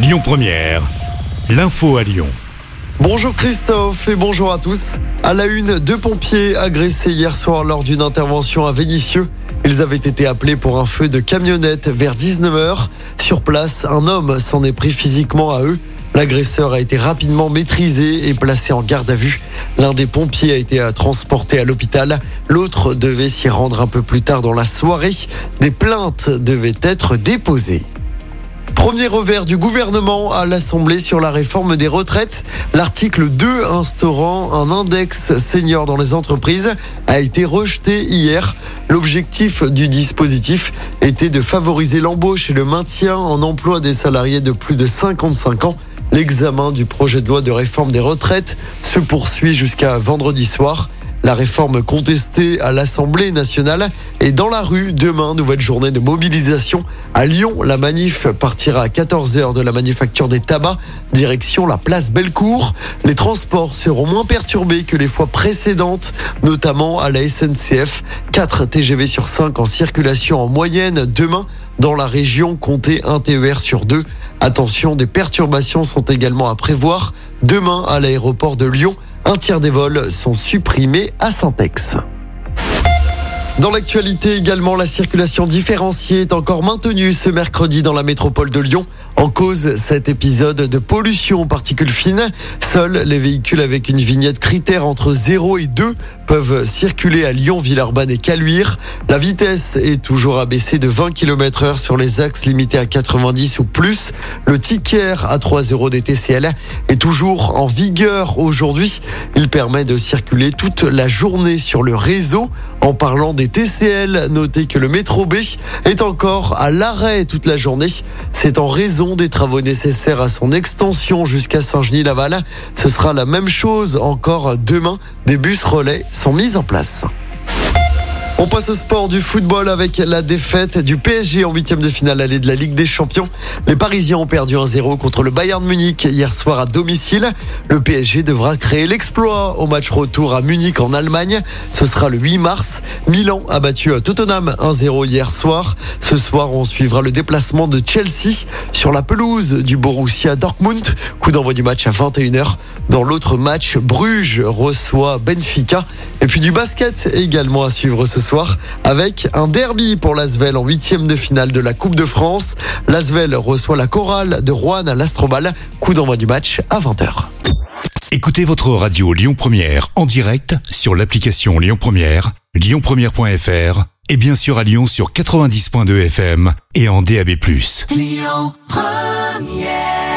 Lyon Première, l'info à Lyon. Bonjour Christophe et bonjour à tous. À la une, deux pompiers agressés hier soir lors d'une intervention à Vénissieux. Ils avaient été appelés pour un feu de camionnette vers 19h. Sur place, un homme s'en est pris physiquement à eux. L'agresseur a été rapidement maîtrisé et placé en garde à vue. L'un des pompiers a été transporté à l'hôpital. L'autre devait s'y rendre un peu plus tard dans la soirée. Des plaintes devaient être déposées. Premier revers du gouvernement à l'Assemblée sur la réforme des retraites. L'article 2 instaurant un index senior dans les entreprises a été rejeté hier. L'objectif du dispositif était de favoriser l'embauche et le maintien en emploi des salariés de plus de 55 ans. L'examen du projet de loi de réforme des retraites se poursuit jusqu'à vendredi soir. La réforme contestée à l'Assemblée nationale est dans la rue demain, nouvelle journée de mobilisation. À Lyon, la manif partira à 14h de la manufacture des tabacs, direction la place Bellecour. Les transports seront moins perturbés que les fois précédentes, notamment à la SNCF. 4 TGV sur 5 en circulation en moyenne demain dans la région, comptez un TER sur deux. Attention, des perturbations sont également à prévoir demain à l'aéroport de Lyon. Un tiers des vols sont supprimés à Saint-Ex. Dans l'actualité également, la circulation différenciée est encore maintenue ce mercredi dans la métropole de Lyon. En cause, cet épisode de pollution aux particules fines. Seuls les véhicules avec une vignette critère entre 0 et 2 peuvent circuler à Lyon, Villeurbanne et Caluire. La vitesse est toujours abaissée de 20 km heure sur les axes limités à 90 ou plus. Le ticket à 3 euros des TCL est toujours en vigueur aujourd'hui. Il permet de circuler toute la journée sur le réseau. En parlant des TCL, notez que le métro B est encore à l'arrêt toute la journée. C'est en raison des travaux nécessaires à son extension jusqu'à Saint-Genis-Laval. Ce sera la même chose encore demain. Des bus relais sont mis en place. On passe au sport du football avec la défaite du PSG en huitième de finale allée de la Ligue des Champions. Les Parisiens ont perdu 1-0 contre le Bayern Munich hier soir à domicile. Le PSG devra créer l'exploit au match retour à Munich en Allemagne. Ce sera le 8 mars. Milan a battu Tottenham 1-0 hier soir. Ce soir, on suivra le déplacement de Chelsea sur la pelouse du Borussia Dortmund. Coup d'envoi du match à 21h. Dans l'autre match, Bruges reçoit Benfica. Et puis du basket également à suivre ce soir soir avec un derby pour l'Asvel en huitième de finale de la Coupe de France. L'Asvel reçoit la chorale de Rouen à l'Astrobal. Coup d'envoi du match à 20h. Écoutez votre radio Lyon Première en direct sur l'application Lyon Première, lyonpremière.fr et bien sûr à Lyon sur 90.2 FM et en DAB+. Lyon Première